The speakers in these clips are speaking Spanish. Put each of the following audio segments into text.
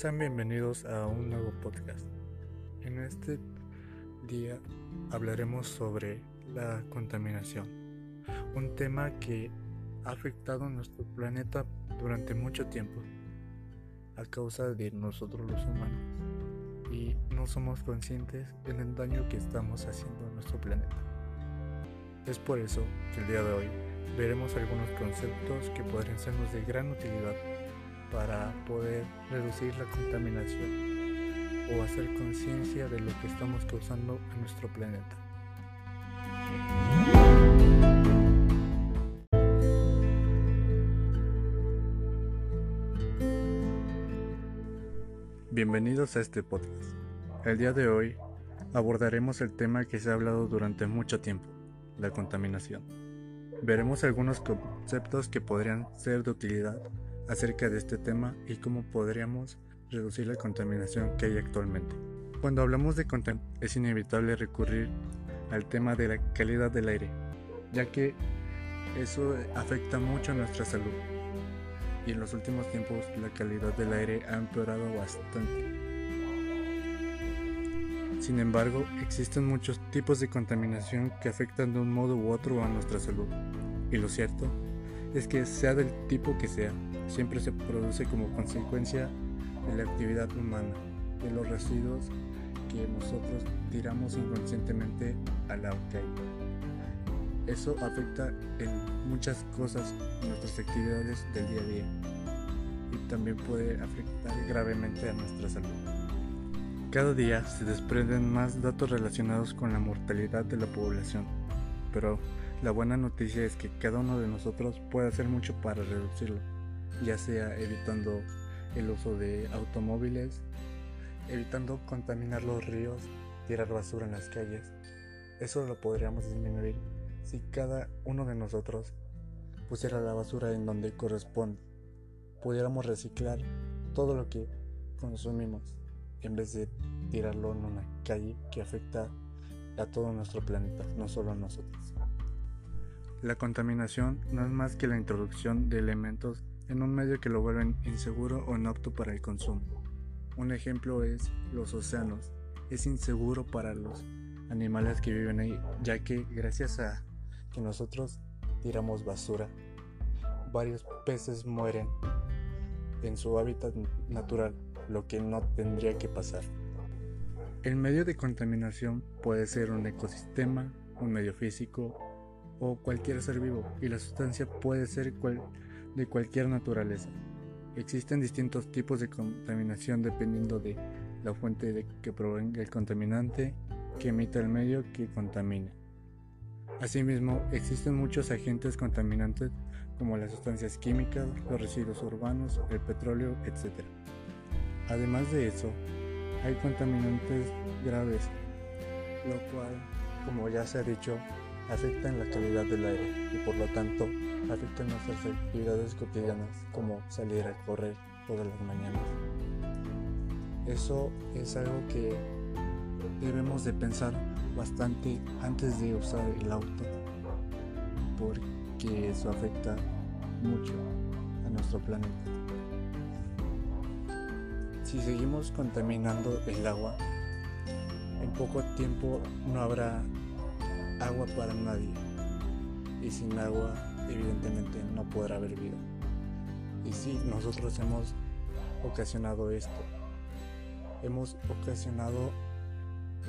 Sean bienvenidos a un nuevo podcast. En este día hablaremos sobre la contaminación, un tema que ha afectado a nuestro planeta durante mucho tiempo a causa de nosotros los humanos y no somos conscientes del daño que estamos haciendo a nuestro planeta. Es por eso que el día de hoy veremos algunos conceptos que podrían sernos de gran utilidad para poder reducir la contaminación o hacer conciencia de lo que estamos causando a nuestro planeta. Bienvenidos a este podcast. El día de hoy abordaremos el tema que se ha hablado durante mucho tiempo, la contaminación. Veremos algunos conceptos que podrían ser de utilidad acerca de este tema y cómo podríamos reducir la contaminación que hay actualmente. Cuando hablamos de contaminación es inevitable recurrir al tema de la calidad del aire, ya que eso afecta mucho a nuestra salud. Y en los últimos tiempos la calidad del aire ha empeorado bastante. Sin embargo, existen muchos tipos de contaminación que afectan de un modo u otro a nuestra salud. Y lo cierto es que sea del tipo que sea, siempre se produce como consecuencia de la actividad humana, de los residuos que nosotros tiramos inconscientemente al agua. Eso afecta en muchas cosas nuestras actividades del día a día y también puede afectar gravemente a nuestra salud. Cada día se desprenden más datos relacionados con la mortalidad de la población, pero la buena noticia es que cada uno de nosotros puede hacer mucho para reducirlo, ya sea evitando el uso de automóviles, evitando contaminar los ríos, tirar basura en las calles. Eso lo podríamos disminuir si cada uno de nosotros pusiera la basura en donde corresponde, pudiéramos reciclar todo lo que consumimos en vez de tirarlo en una calle que afecta a todo nuestro planeta, no solo a nosotros. La contaminación no es más que la introducción de elementos en un medio que lo vuelven inseguro o inapto para el consumo. Un ejemplo es los océanos. Es inseguro para los animales que viven ahí, ya que gracias a que nosotros tiramos basura, varios peces mueren en su hábitat natural lo que no tendría que pasar. El medio de contaminación puede ser un ecosistema, un medio físico o cualquier ser vivo y la sustancia puede ser de cualquier naturaleza. Existen distintos tipos de contaminación dependiendo de la fuente de que provenga el contaminante que emita el medio que contamina. Asimismo, existen muchos agentes contaminantes como las sustancias químicas, los residuos urbanos, el petróleo, etc. Además de eso, hay contaminantes graves, lo cual, como ya se ha dicho, afecta en la calidad del aire y por lo tanto afecta nuestras actividades cotidianas como salir a correr todas las mañanas. Eso es algo que debemos de pensar bastante antes de usar el auto porque eso afecta mucho a nuestro planeta. Si seguimos contaminando el agua, en poco tiempo no habrá agua para nadie. Y sin agua, evidentemente, no podrá haber vida. Y sí, nosotros hemos ocasionado esto. Hemos ocasionado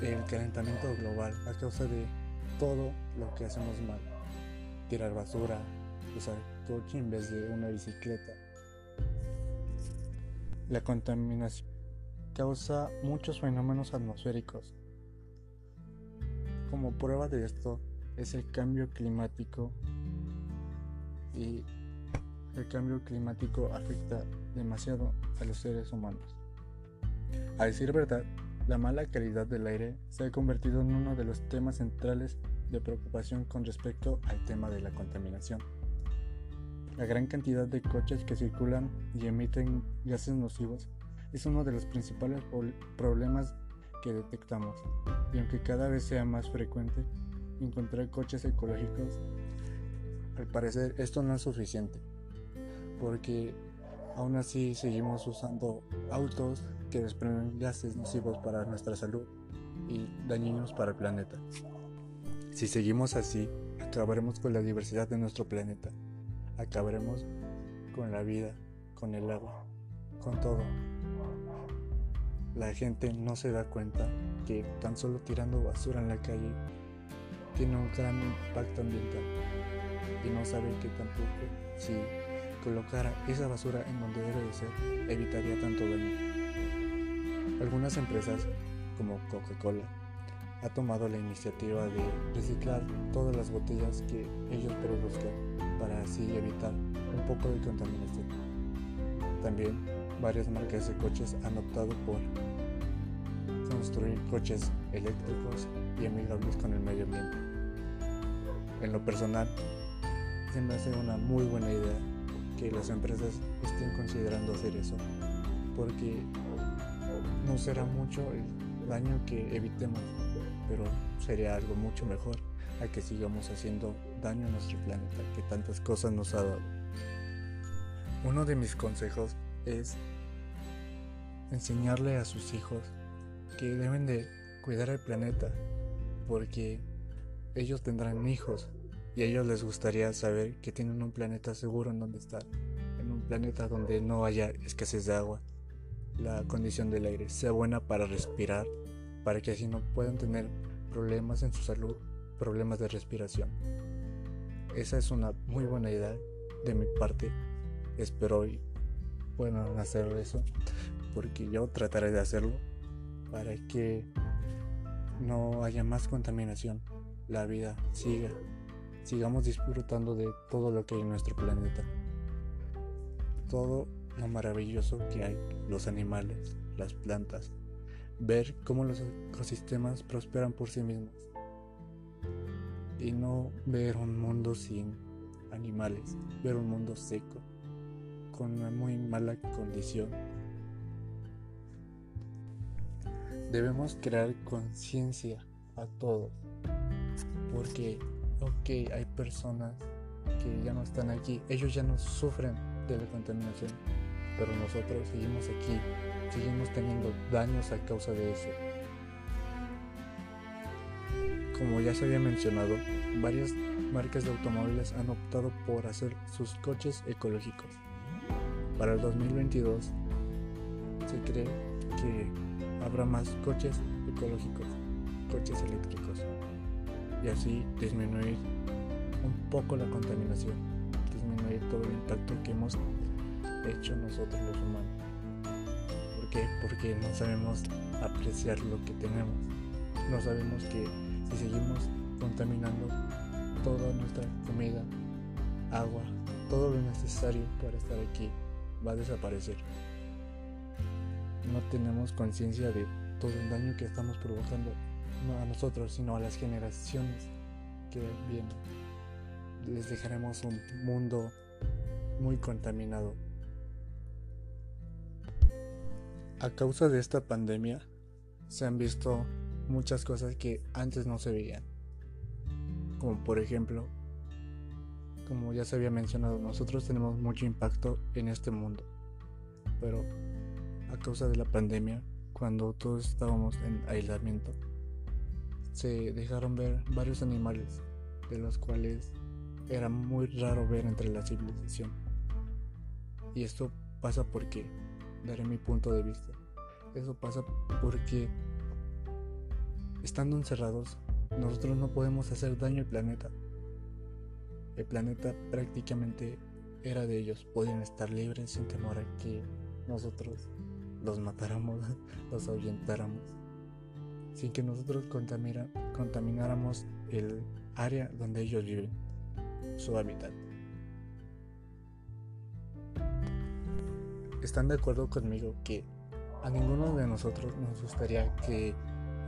el calentamiento global a causa de todo lo que hacemos mal. Tirar basura, usar coche en vez de una bicicleta, la contaminación causa muchos fenómenos atmosféricos. Como prueba de esto es el cambio climático y el cambio climático afecta demasiado a los seres humanos. A decir verdad, la mala calidad del aire se ha convertido en uno de los temas centrales de preocupación con respecto al tema de la contaminación. La gran cantidad de coches que circulan y emiten gases nocivos es uno de los principales problemas que detectamos, y aunque cada vez sea más frecuente encontrar coches ecológicos, al parecer esto no es suficiente, porque Aún así seguimos usando autos que desprenden gases nocivos para nuestra salud y dañinos para el planeta. Si seguimos así, acabaremos con la diversidad de nuestro planeta. Acabaremos con la vida, con el agua, con todo. La gente no se da cuenta que tan solo tirando basura en la calle tiene un gran impacto ambiental y no sabe que tampoco si colocara esa basura en donde debe de ser evitaría tanto daño. Algunas empresas como Coca-Cola ha tomado la iniciativa de reciclar todas las botellas que ellos produzcan para así evitar un poco de contaminación. También varias marcas de coches han optado por construir coches eléctricos y amigables con el medio ambiente. En lo personal, se me hace una muy buena idea que las empresas estén considerando hacer eso, porque no será mucho el daño que evitemos, pero sería algo mucho mejor a que sigamos haciendo daño a nuestro planeta que tantas cosas nos ha dado. Uno de mis consejos es enseñarle a sus hijos que deben de cuidar el planeta porque ellos tendrán hijos y a ellos les gustaría saber que tienen un planeta seguro en donde estar, en un planeta donde no haya escasez de agua, la condición del aire sea buena para respirar, para que así no puedan tener problemas en su salud, problemas de respiración. Esa es una muy buena idea de mi parte. Espero hoy puedan hacer eso, porque yo trataré de hacerlo para que no haya más contaminación, la vida siga, sigamos disfrutando de todo lo que hay en nuestro planeta, todo lo maravilloso que hay, los animales, las plantas, ver cómo los ecosistemas prosperan por sí mismos. Y no ver un mundo sin animales, ver un mundo seco, con una muy mala condición debemos crear conciencia a todos. Porque, ok, hay personas que ya no están aquí, ellos ya no sufren de la contaminación, pero nosotros seguimos aquí, seguimos teniendo daños a causa de eso. Como ya se había mencionado, varias marcas de automóviles han optado por hacer sus coches ecológicos. Para el 2022 se cree que habrá más coches ecológicos, coches eléctricos y así disminuir un poco la contaminación, disminuir todo el impacto que hemos hecho nosotros los humanos. ¿Por qué? Porque no sabemos apreciar lo que tenemos. No sabemos que si seguimos contaminando toda nuestra comida, agua, todo lo necesario para estar aquí va a desaparecer no tenemos conciencia de todo el daño que estamos provocando, no a nosotros, sino a las generaciones que vienen. Les dejaremos un mundo muy contaminado. A causa de esta pandemia se han visto muchas cosas que antes no se veían. Como por ejemplo, como ya se había mencionado, nosotros tenemos mucho impacto en este mundo. Pero a causa de la pandemia, cuando todos estábamos en aislamiento, se dejaron ver varios animales, de los cuales era muy raro ver entre la civilización. Y esto pasa porque, daré mi punto de vista, eso pasa porque estando encerrados, nosotros no podemos hacer daño al planeta. El planeta prácticamente era de ellos, podían estar libres sin temor a que nosotros los matáramos, los ahuyentáramos, sin que nosotros contamináramos el área donde ellos viven, su hábitat. ¿Están de acuerdo conmigo que a ninguno de nosotros nos gustaría que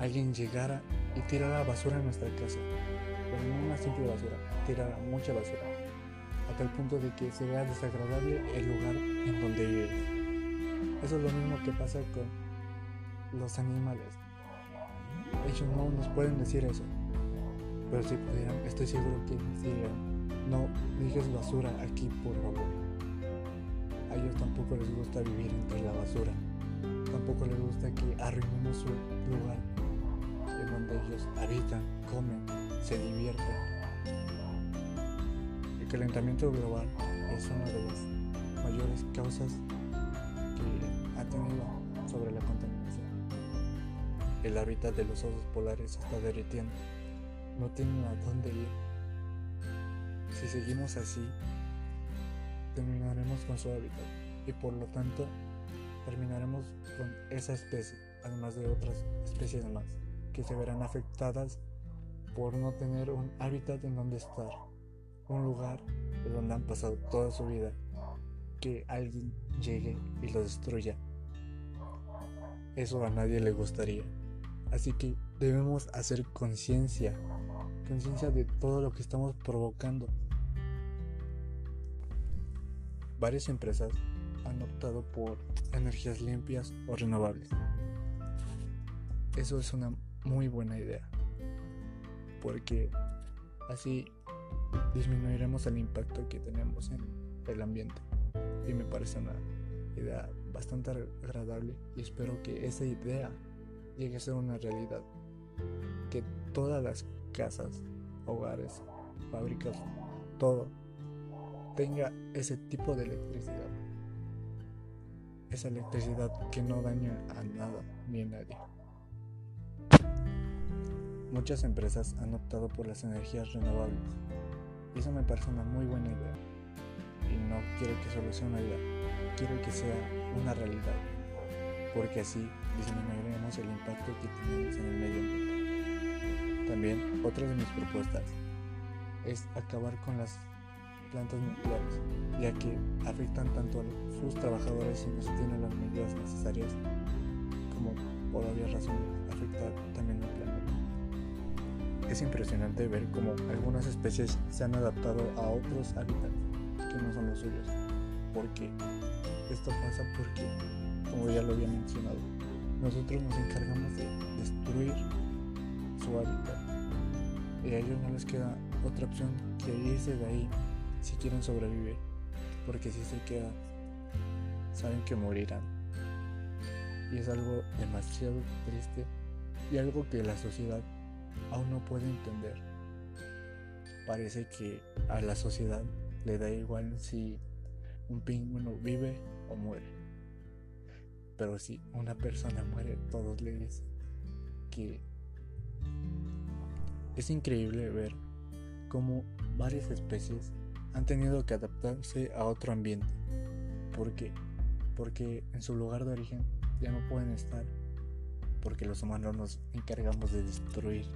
alguien llegara y tirara basura en nuestra casa? Pero no una simple basura, tirara mucha basura, a tal punto de que se vea desagradable el lugar en donde vives. Eso es lo mismo que pasa con los animales. Ellos no nos pueden decir eso. Pero si pudieran, estoy seguro que dirían, no dejes basura aquí, por favor. a ellos tampoco les gusta vivir entre la basura. Tampoco les gusta que arruinemos su lugar en donde ellos habitan, comen, se divierten. El calentamiento global es una de las mayores causas sobre la contaminación. El hábitat de los osos polares está derritiendo. No tienen a dónde ir. Si seguimos así, terminaremos con su hábitat y por lo tanto terminaremos con esa especie, además de otras especies más, que se verán afectadas por no tener un hábitat en donde estar, un lugar de donde han pasado toda su vida, que alguien llegue y lo destruya. Eso a nadie le gustaría. Así que debemos hacer conciencia, conciencia de todo lo que estamos provocando varias empresas han optado por energías limpias o renovables. Eso es una muy buena idea, porque así disminuiremos el impacto que tenemos en el ambiente. Y me parece una idea bastante agradable y espero que esa idea llegue a ser una realidad. Que todas las casas, hogares, fábricas, todo tenga ese tipo de electricidad. Esa electricidad que no daña a nada ni a nadie. Muchas empresas han optado por las energías renovables y eso me parece una muy buena idea. Y no quiero que solo sea quiero que sea una realidad, porque así disminuiremos el impacto que tenemos en el medio ambiente. También otra de mis propuestas es acabar con las plantas nucleares, ya que afectan tanto a sus trabajadores si no se tienen las medidas necesarias, como por obvias razones afectar también al planeta. Es impresionante ver cómo algunas especies se han adaptado a otros hábitats que no son los suyos. ¿Por qué? Esto pasa porque, como ya lo había mencionado, nosotros nos encargamos de destruir su hábitat y a ellos no les queda otra opción que irse de ahí si quieren sobrevivir, porque si se quedan, saben que morirán. Y es algo demasiado triste y algo que la sociedad aún no puede entender. Parece que a la sociedad le da igual si un pingüino vive o muere. Pero si una persona muere, todos le dicen que es increíble ver cómo varias especies han tenido que adaptarse a otro ambiente. ¿Por qué? Porque en su lugar de origen ya no pueden estar, porque los humanos nos encargamos de destruir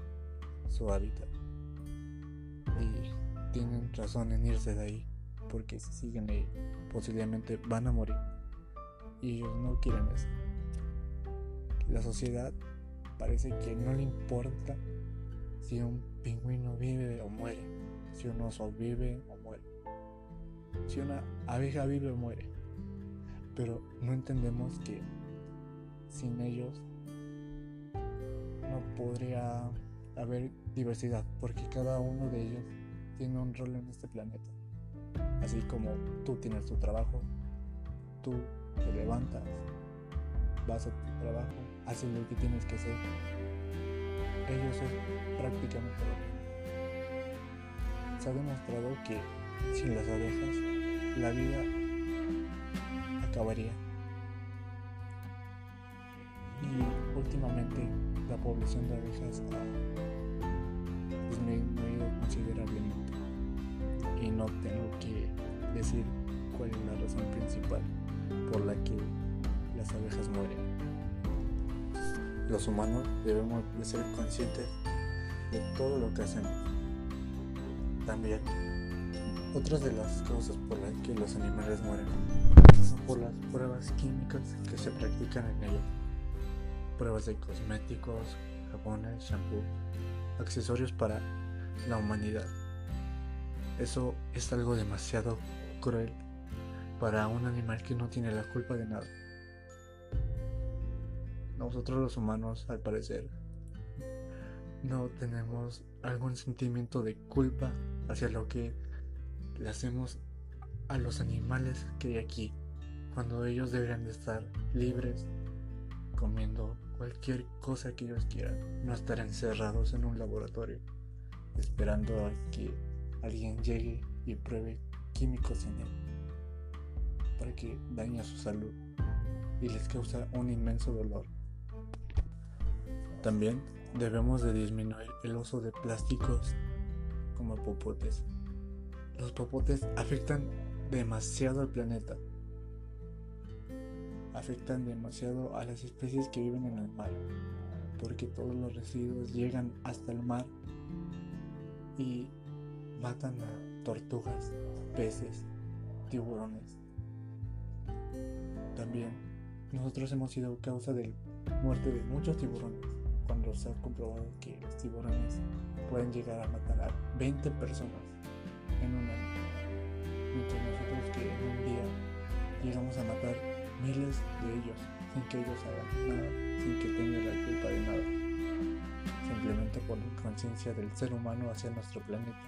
su hábitat. Y tienen razón en irse de ahí, porque si siguen ahí, posiblemente van a morir. Y ellos no quieren eso. La sociedad parece que no le importa si un pingüino vive o muere, si un oso vive o muere si una abeja vive o muere. Pero no entendemos que sin ellos no podría haber diversidad, porque cada uno de ellos tiene un rol en este planeta. Así como tú tienes tu trabajo, tú te levantas, vas a tu trabajo, haces lo que tienes que hacer. Ellos es prácticamente lo mismo. Se ha demostrado que sin las abejas, la vida acabaría. Y últimamente la población de abejas ha disminuido considerablemente. No tengo que decir cuál es la razón principal por la que las abejas mueren. Los humanos debemos de ser conscientes de todo lo que hacemos. También otras de las causas por las que los animales mueren son por las pruebas químicas que se practican en ellos. Pruebas de cosméticos, jabones, shampoo, accesorios para la humanidad. Eso es algo demasiado cruel para un animal que no tiene la culpa de nada. Nosotros los humanos, al parecer, no tenemos algún sentimiento de culpa hacia lo que le hacemos a los animales que hay aquí. cuando ellos deberían de estar libres, comiendo cualquier cosa que ellos quieran, no estar encerrados en un laboratorio, esperando a que alguien llegue y pruebe químicos en él, para que dañe su salud y les causa un inmenso dolor. También debemos de disminuir el uso de plásticos como popotes. Los popotes afectan demasiado al planeta. Afectan demasiado a las especies que viven en el mar, porque todos los residuos llegan hasta el mar y matan a tortugas, peces, tiburones. También nosotros hemos sido causa de muerte de muchos tiburones cuando se ha comprobado que los tiburones pueden llegar a matar a 20 personas en un año. Mientras nosotros que en un día llegamos a matar miles de ellos sin que ellos hagan nada, sin que tengan la culpa de nada. Simplemente por la conciencia del ser humano hacia nuestro planeta,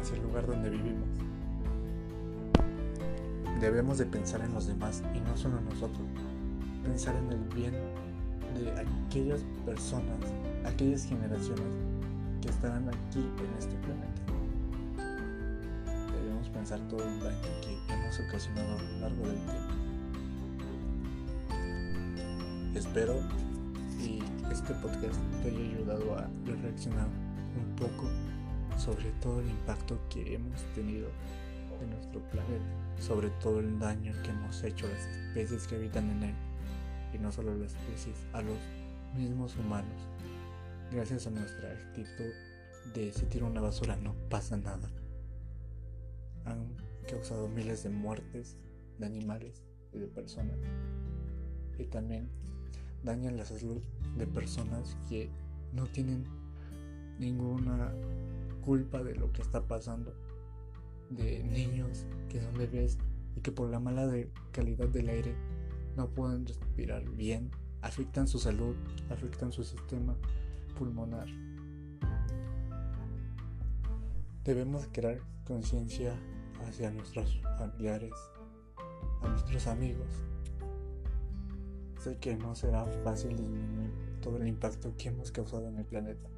hacia el lugar donde vivimos. Debemos de pensar en los demás y no solo en nosotros. Pensar en el bien de aquellas personas, aquellas generaciones que estarán aquí en este planeta. Debemos pensar todo el daño que hemos ocasionado a lo largo del tiempo. Espero y este podcast te haya ayudado a reaccionar un poco sobre todo el impacto que hemos tenido en nuestro planeta, sobre todo el daño que hemos hecho a las especies que habitan en él y no solo las especies, a los mismos humanos. Gracias a nuestra actitud de si tiro una basura no pasa nada. Han causado miles de muertes de animales y de personas. Y también dañan la salud de personas que no tienen ninguna culpa de lo que está pasando. De niños que son bebés y que por la mala calidad del aire no pueden respirar bien, afectan su salud, afectan su sistema pulmonar. Debemos crear conciencia hacia nuestros familiares, a nuestros amigos. Sé que no será fácil disminuir todo el impacto que hemos causado en el planeta,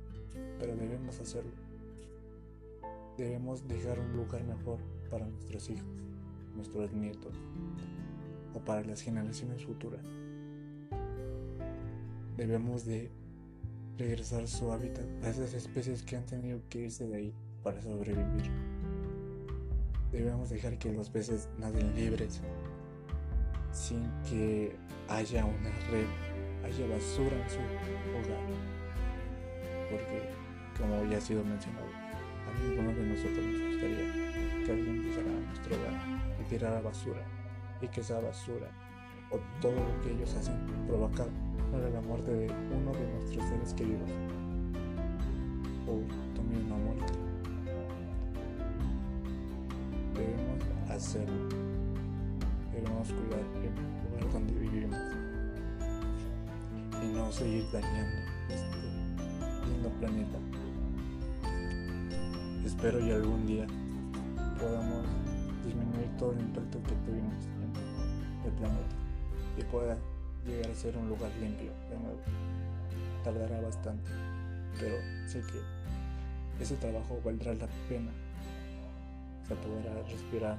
pero debemos hacerlo. Debemos dejar un lugar mejor para nuestros hijos, nuestros nietos, o para las generaciones futuras. Debemos de regresar su hábitat a esas especies que han tenido que irse de ahí para sobrevivir. Debemos dejar que los peces naden libres sin que haya una red, haya basura en su hogar. Porque, como ya ha sido mencionado, a ninguno de nosotros nos gustaría que alguien pisara nuestro hogar y tirara basura y que esa basura o todo lo que ellos hacen provoca la muerte de uno de nuestros seres queridos o también una muerte. Debemos hacerlo. Debemos cuidar el lugar donde vivimos y no seguir dañando este lindo planeta. Espero y algún día podamos disminuir todo el impacto que tuvimos el planeta y pueda llegar a ser un lugar limpio de nuevo. Tardará bastante, pero sé que ese trabajo valdrá la pena. Se podrá respirar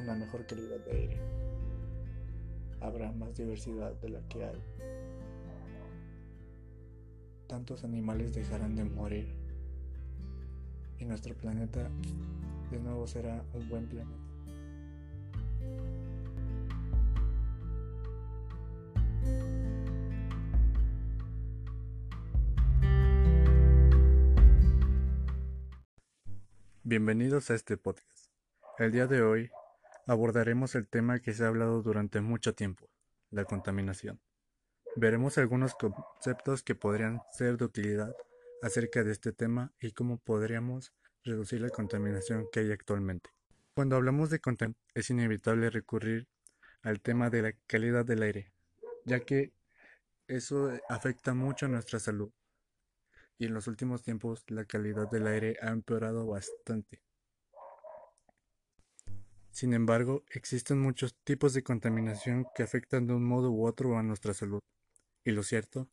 una mejor calidad de aire. Habrá más diversidad de la que hay. Tantos animales dejarán de morir y nuestro planeta de nuevo será un buen planeta. Bienvenidos a este podcast. El día de hoy abordaremos el tema que se ha hablado durante mucho tiempo, la contaminación. Veremos algunos conceptos que podrían ser de utilidad acerca de este tema y cómo podríamos reducir la contaminación que hay actualmente. Cuando hablamos de contaminación es inevitable recurrir al tema de la calidad del aire, ya que eso afecta mucho a nuestra salud y en los últimos tiempos la calidad del aire ha empeorado bastante. Sin embargo, existen muchos tipos de contaminación que afectan de un modo u otro a nuestra salud. Y lo cierto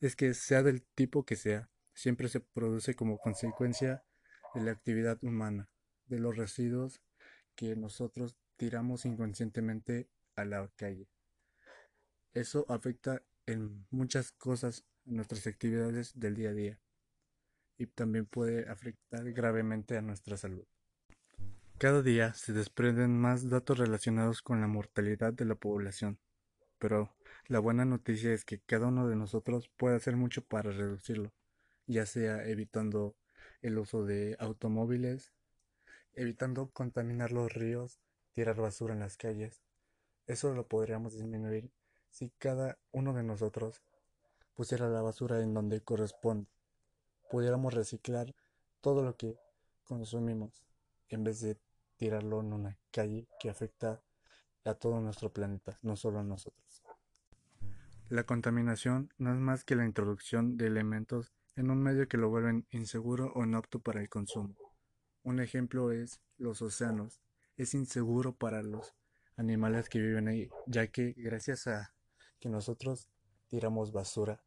es que sea del tipo que sea, siempre se produce como consecuencia de la actividad humana, de los residuos que nosotros tiramos inconscientemente a la calle. Eso afecta en muchas cosas en nuestras actividades del día a día y también puede afectar gravemente a nuestra salud. Cada día se desprenden más datos relacionados con la mortalidad de la población, pero la buena noticia es que cada uno de nosotros puede hacer mucho para reducirlo, ya sea evitando el uso de automóviles, evitando contaminar los ríos, tirar basura en las calles. Eso lo podríamos disminuir si cada uno de nosotros pusiera la basura en donde corresponde. Pudiéramos reciclar todo lo que consumimos en vez de tirarlo en una calle que afecta a todo nuestro planeta, no solo a nosotros. La contaminación no es más que la introducción de elementos en un medio que lo vuelven inseguro o inapto para el consumo. Un ejemplo es los océanos. Es inseguro para los animales que viven ahí, ya que gracias a que nosotros tiramos basura,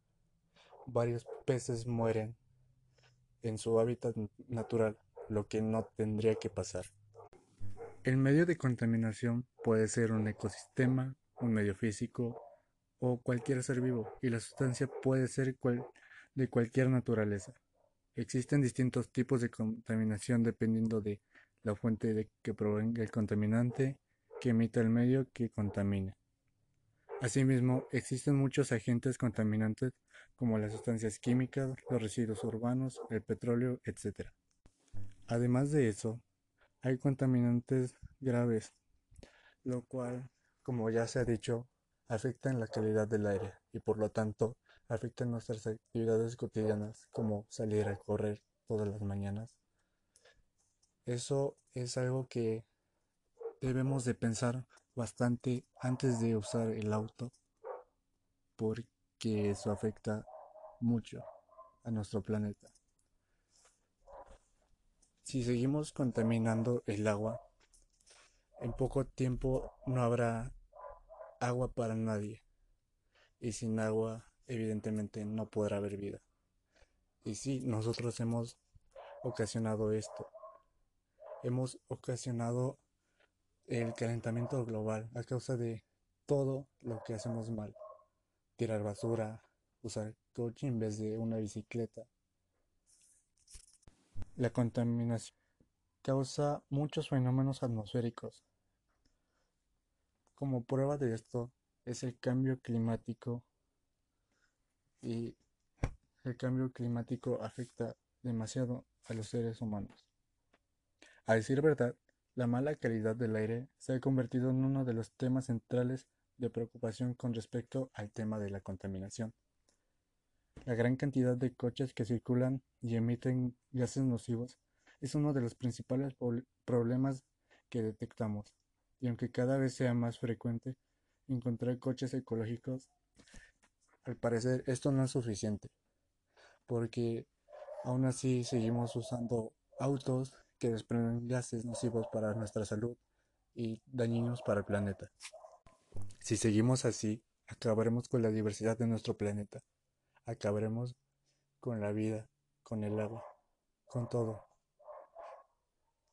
varios peces mueren en su hábitat natural, lo que no tendría que pasar. El medio de contaminación puede ser un ecosistema, un medio físico o cualquier ser vivo, y la sustancia puede ser de cualquier naturaleza. Existen distintos tipos de contaminación dependiendo de la fuente de que provenga el contaminante que emita el medio que contamina. Asimismo, existen muchos agentes contaminantes como las sustancias químicas, los residuos urbanos, el petróleo, etc. Además de eso, hay contaminantes graves, lo cual, como ya se ha dicho, afecta en la calidad del aire y por lo tanto afecta en nuestras actividades cotidianas como salir a correr todas las mañanas. Eso es algo que debemos de pensar bastante antes de usar el auto porque eso afecta mucho a nuestro planeta. Si seguimos contaminando el agua, en poco tiempo no habrá agua para nadie. Y sin agua, evidentemente, no podrá haber vida. Y sí, nosotros hemos ocasionado esto. Hemos ocasionado el calentamiento global a causa de todo lo que hacemos mal. Tirar basura, usar coche en vez de una bicicleta, la contaminación causa muchos fenómenos atmosféricos. Como prueba de esto es el cambio climático y el cambio climático afecta demasiado a los seres humanos. A decir verdad, la mala calidad del aire se ha convertido en uno de los temas centrales de preocupación con respecto al tema de la contaminación. La gran cantidad de coches que circulan y emiten gases nocivos es uno de los principales problemas que detectamos, y aunque cada vez sea más frecuente encontrar coches ecológicos, al parecer esto no es suficiente, porque aún así seguimos usando autos que desprenden gases nocivos para nuestra salud y dañinos para el planeta. Si seguimos así, acabaremos con la diversidad de nuestro planeta acabaremos con la vida, con el agua, con todo.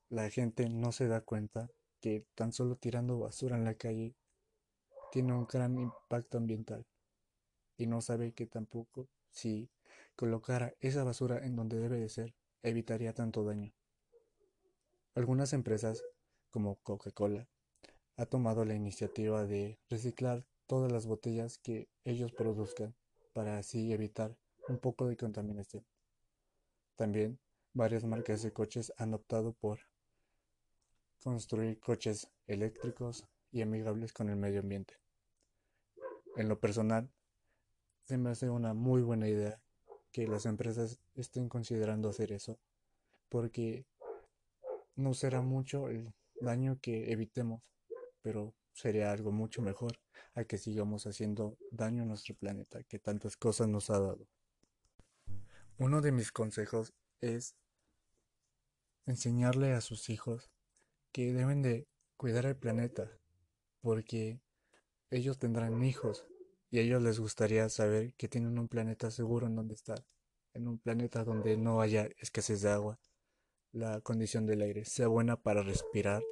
La gente no se da cuenta que tan solo tirando basura en la calle tiene un gran impacto ambiental y no sabe que tampoco si colocara esa basura en donde debe de ser evitaría tanto daño. Algunas empresas como Coca-Cola ha tomado la iniciativa de reciclar todas las botellas que ellos produzcan para así evitar un poco de contaminación. También varias marcas de coches han optado por construir coches eléctricos y amigables con el medio ambiente. En lo personal, se me hace una muy buena idea que las empresas estén considerando hacer eso, porque no será mucho el daño que evitemos, pero sería algo mucho mejor a que sigamos haciendo daño a nuestro planeta que tantas cosas nos ha dado. Uno de mis consejos es enseñarle a sus hijos que deben de cuidar el planeta, porque ellos tendrán hijos y a ellos les gustaría saber que tienen un planeta seguro en donde estar, en un planeta donde no haya escasez de agua, la condición del aire sea buena para respirar,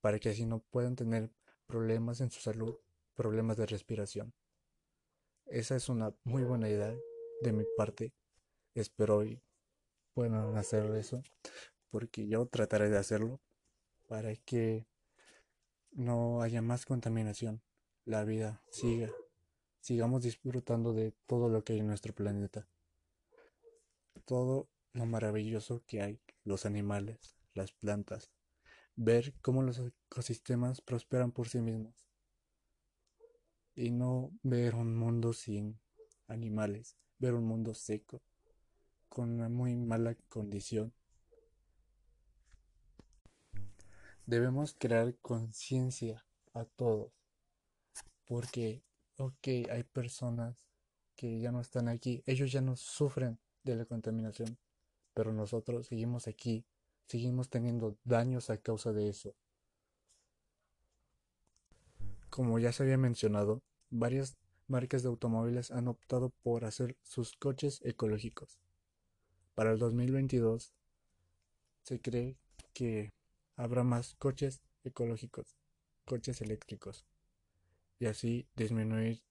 para que así no puedan tener problemas en su salud, problemas de respiración. Esa es una muy buena idea de mi parte. Espero hoy puedan hacer eso, porque yo trataré de hacerlo para que no haya más contaminación, la vida siga, sigamos disfrutando de todo lo que hay en nuestro planeta, todo lo maravilloso que hay, los animales, las plantas, ver cómo los ecosistemas prosperan por sí mismos. Y no ver un mundo sin animales, ver un mundo seco, con una muy mala condición. Debemos crear conciencia a todos, porque, ok, hay personas que ya no están aquí, ellos ya no sufren de la contaminación, pero nosotros seguimos aquí, seguimos teniendo daños a causa de eso. Como ya se había mencionado, varias marcas de automóviles han optado por hacer sus coches ecológicos. Para el 2022 se cree que habrá más coches ecológicos, coches eléctricos, y así disminuir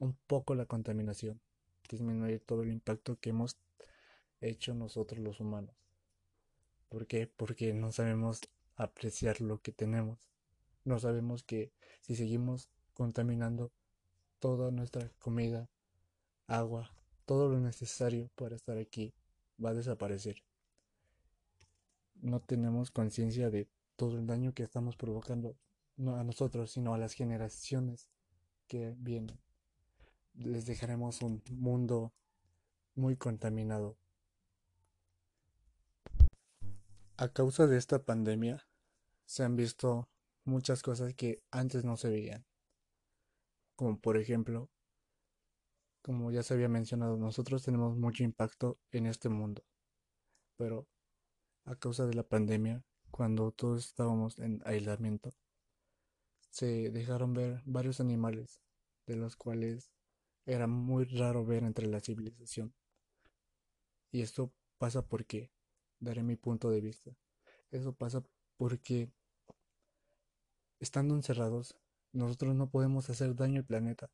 un poco la contaminación, disminuir todo el impacto que hemos hecho nosotros los humanos. ¿Por qué? Porque no sabemos apreciar lo que tenemos. No sabemos que si seguimos contaminando toda nuestra comida, agua, todo lo necesario para estar aquí va a desaparecer. No tenemos conciencia de todo el daño que estamos provocando, no a nosotros, sino a las generaciones que vienen. Les dejaremos un mundo muy contaminado. A causa de esta pandemia, se han visto muchas cosas que antes no se veían como por ejemplo, como ya se había mencionado, nosotros tenemos mucho impacto en este mundo, pero a causa de la pandemia, cuando todos estábamos en aislamiento, se dejaron ver varios animales, de los cuales era muy raro ver entre la civilización. Y esto pasa porque, daré mi punto de vista, eso pasa porque estando encerrados nosotros no podemos hacer daño al planeta.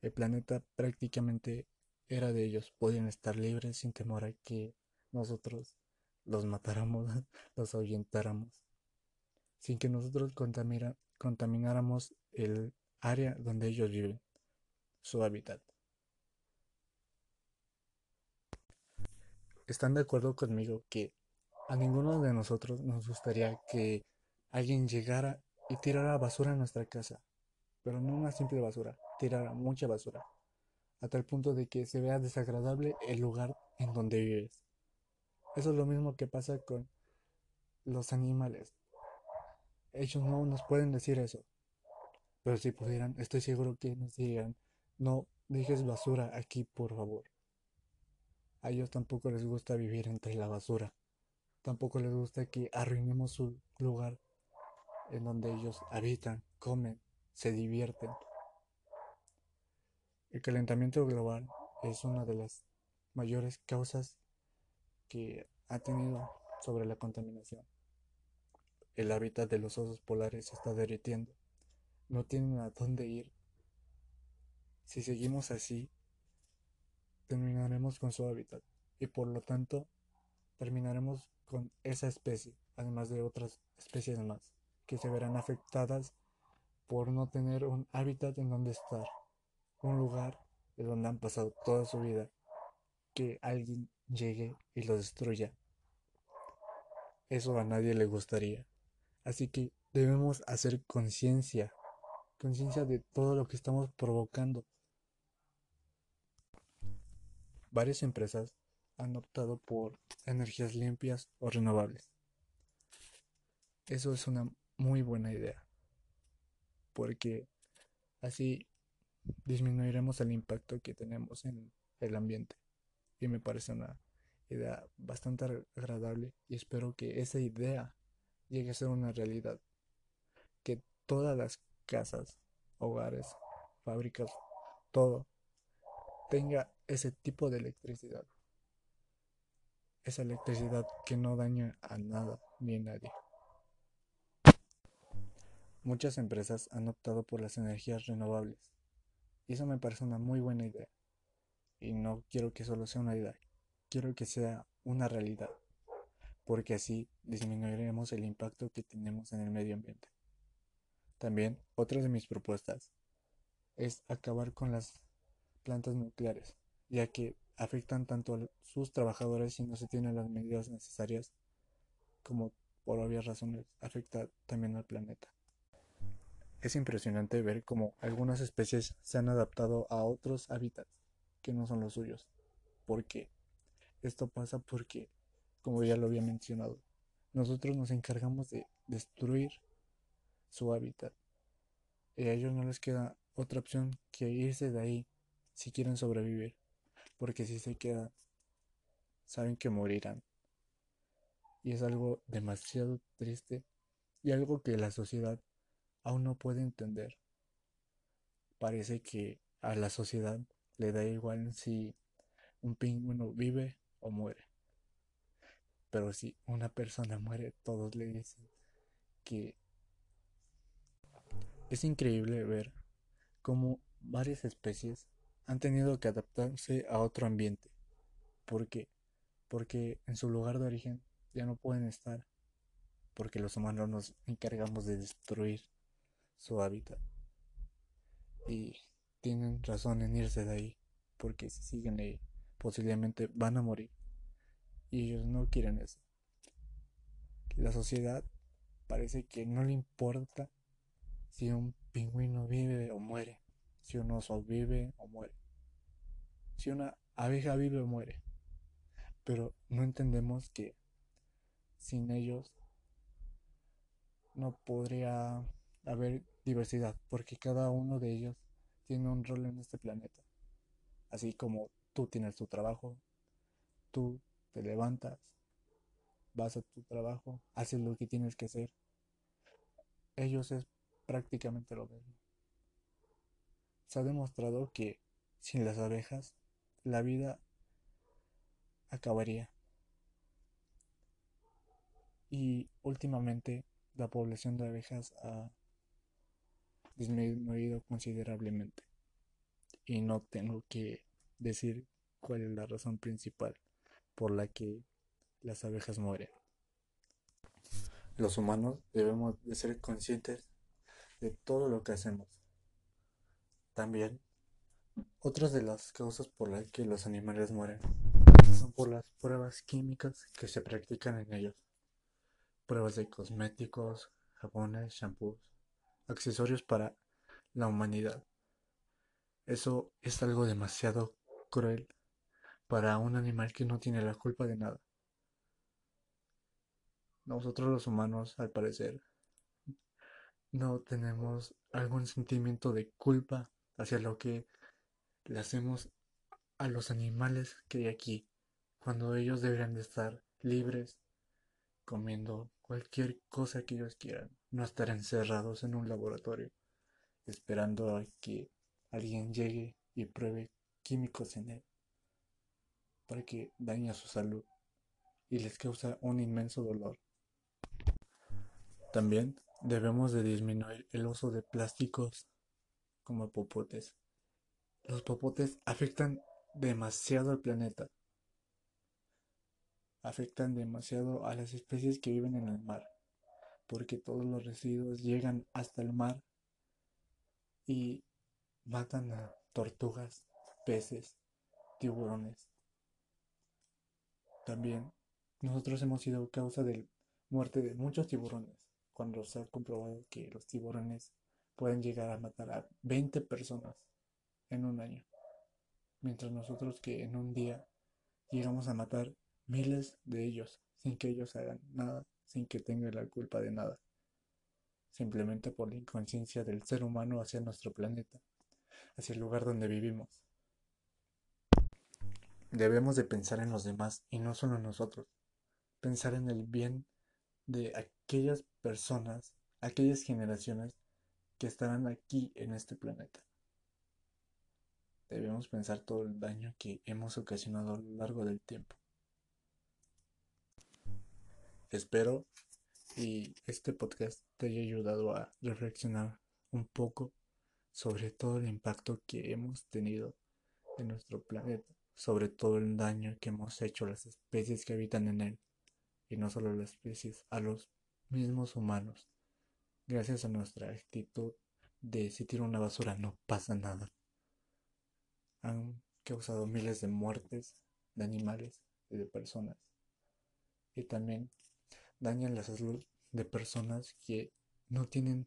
El planeta prácticamente era de ellos. Podían estar libres sin temor a que nosotros los matáramos, los ahuyentáramos. Sin que nosotros contamináramos el área donde ellos viven, su hábitat. ¿Están de acuerdo conmigo que a ninguno de nosotros nos gustaría que alguien llegara y tirará basura en nuestra casa. Pero no una simple basura, tirará mucha basura, a tal punto de que se vea desagradable el lugar en donde vives. Eso es lo mismo que pasa con los animales. Ellos no nos pueden decir eso. Pero si pudieran, estoy seguro que nos dirían, no dejes basura aquí, por favor. A ellos tampoco les gusta vivir entre la basura. Tampoco les gusta que arruinemos su lugar en donde ellos habitan, comen, se divierten. El calentamiento global es una de las mayores causas que ha tenido sobre la contaminación. El hábitat de los osos polares se está derritiendo. No tienen a dónde ir. Si seguimos así, terminaremos con su hábitat y por lo tanto terminaremos con esa especie, además de otras especies más que se verán afectadas por no tener un hábitat en donde estar, un lugar de donde han pasado toda su vida, que alguien llegue y lo destruya. Eso a nadie le gustaría. Así que debemos hacer conciencia, conciencia de todo lo que estamos provocando. Varias empresas han optado por energías limpias o renovables. Eso es una muy buena idea, porque así disminuiremos el impacto que tenemos en el ambiente. Y me parece una idea bastante agradable y espero que esa idea llegue a ser una realidad que todas las casas, hogares, fábricas, todo tenga ese tipo de electricidad. Esa electricidad que no daña a nada ni a nadie. Muchas empresas han optado por las energías renovables y eso me parece una muy buena idea. Y no quiero que solo sea una idea, quiero que sea una realidad, porque así disminuiremos el impacto que tenemos en el medio ambiente. También, otra de mis propuestas es acabar con las plantas nucleares, ya que afectan tanto a sus trabajadores si no se tienen las medidas necesarias, como por obvias razones afecta también al planeta. Es impresionante ver cómo algunas especies se han adaptado a otros hábitats que no son los suyos. ¿Por qué? Esto pasa porque, como ya lo había mencionado, nosotros nos encargamos de destruir su hábitat. Y a ellos no les queda otra opción que irse de ahí si quieren sobrevivir. Porque si se quedan, saben que morirán. Y es algo demasiado triste y algo que la sociedad aún no puede entender. Parece que a la sociedad le da igual si un pingüino vive o muere. Pero si una persona muere, todos le dicen que es increíble ver cómo varias especies han tenido que adaptarse a otro ambiente. ¿Por qué? Porque en su lugar de origen ya no pueden estar, porque los humanos nos encargamos de destruir su hábitat. Y tienen razón en irse de ahí, porque si siguen ahí, posiblemente van a morir. Y ellos no quieren eso. La sociedad parece que no le importa si un pingüino vive o muere, si un oso vive o muere, si una abeja vive o muere. Pero no entendemos que sin ellos no podría haber diversidad, porque cada uno de ellos tiene un rol en este planeta. Así como tú tienes tu trabajo, tú te levantas, vas a tu trabajo, haces lo que tienes que hacer. Ellos es prácticamente lo mismo. Se ha demostrado que sin las abejas la vida acabaría. Y últimamente la población de abejas ha disminuido considerablemente. Y no tengo que decir cuál es la razón principal por la que las abejas mueren. Los humanos debemos de ser conscientes de todo lo que hacemos. También, otras de las causas por las que los animales mueren son por las pruebas químicas que se practican en ellos. Pruebas de cosméticos, jabones, shampoos, accesorios para la humanidad. Eso es algo demasiado cruel para un animal que no tiene la culpa de nada. Nosotros los humanos, al parecer, no tenemos algún sentimiento de culpa hacia lo que le hacemos a los animales que hay aquí, cuando ellos deberían de estar libres, comiendo cualquier cosa que ellos quieran, no estar encerrados en un laboratorio, esperando a que alguien llegue y pruebe químicos en él, para que dañe su salud y les causa un inmenso dolor. También Debemos de disminuir el uso de plásticos como popotes. Los popotes afectan demasiado al planeta. Afectan demasiado a las especies que viven en el mar, porque todos los residuos llegan hasta el mar y matan a tortugas, peces, tiburones. También nosotros hemos sido causa de muerte de muchos tiburones cuando se ha comprobado que los tiburones pueden llegar a matar a 20 personas en un año. Mientras nosotros que en un día llegamos a matar miles de ellos sin que ellos hagan nada, sin que tengan la culpa de nada. Simplemente por la inconsciencia del ser humano hacia nuestro planeta, hacia el lugar donde vivimos. Debemos de pensar en los demás y no solo en nosotros. Pensar en el bien de aquellas personas aquellas generaciones que estarán aquí en este planeta. Debemos pensar todo el daño que hemos ocasionado a lo largo del tiempo. Espero y este podcast te haya ayudado a reflexionar un poco sobre todo el impacto que hemos tenido en nuestro planeta, sobre todo el daño que hemos hecho a las especies que habitan en él, y no solo las especies, a los mismos humanos, gracias a nuestra actitud de si tiro una basura no pasa nada. Han causado miles de muertes de animales y de personas. Y también dañan la salud de personas que no tienen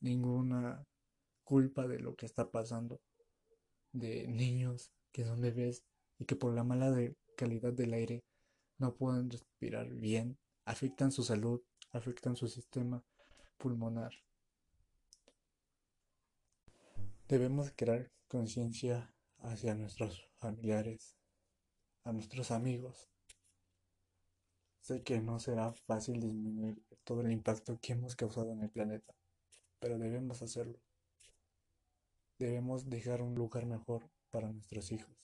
ninguna culpa de lo que está pasando, de niños que son bebés y que por la mala calidad del aire no pueden respirar bien, afectan su salud, afectan su sistema pulmonar. Debemos crear conciencia hacia nuestros familiares, a nuestros amigos. Sé que no será fácil disminuir todo el impacto que hemos causado en el planeta, pero debemos hacerlo. Debemos dejar un lugar mejor para nuestros hijos,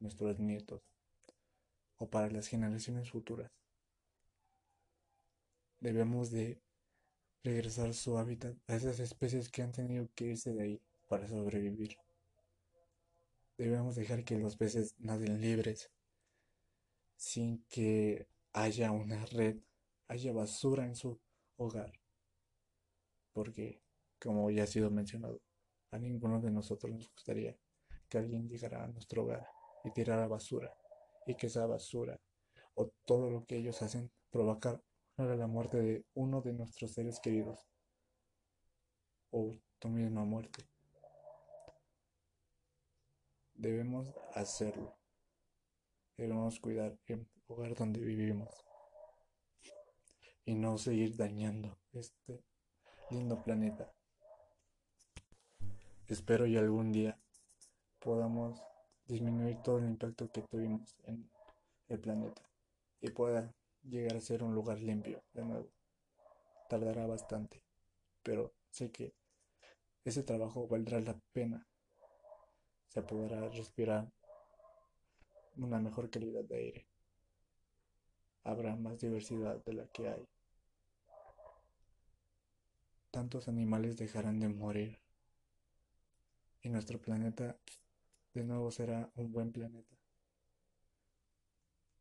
nuestros nietos o para las generaciones futuras. Debemos de regresar su hábitat a esas especies que han tenido que irse de ahí para sobrevivir. Debemos dejar que los peces naden libres sin que haya una red, haya basura en su hogar. Porque, como ya ha sido mencionado, a ninguno de nosotros nos gustaría que alguien llegara a nuestro hogar y tirara basura y que esa basura o todo lo que ellos hacen provocar la muerte de uno de nuestros seres queridos o tu misma muerte. Debemos hacerlo. Debemos cuidar el hogar donde vivimos y no seguir dañando este lindo planeta. Espero y algún día podamos disminuir todo el impacto que tuvimos en el planeta y pueda llegar a ser un lugar limpio de nuevo. Tardará bastante, pero sé que ese trabajo valdrá la pena. Se podrá respirar una mejor calidad de aire. Habrá más diversidad de la que hay. Tantos animales dejarán de morir y nuestro planeta de nuevo será un buen planeta.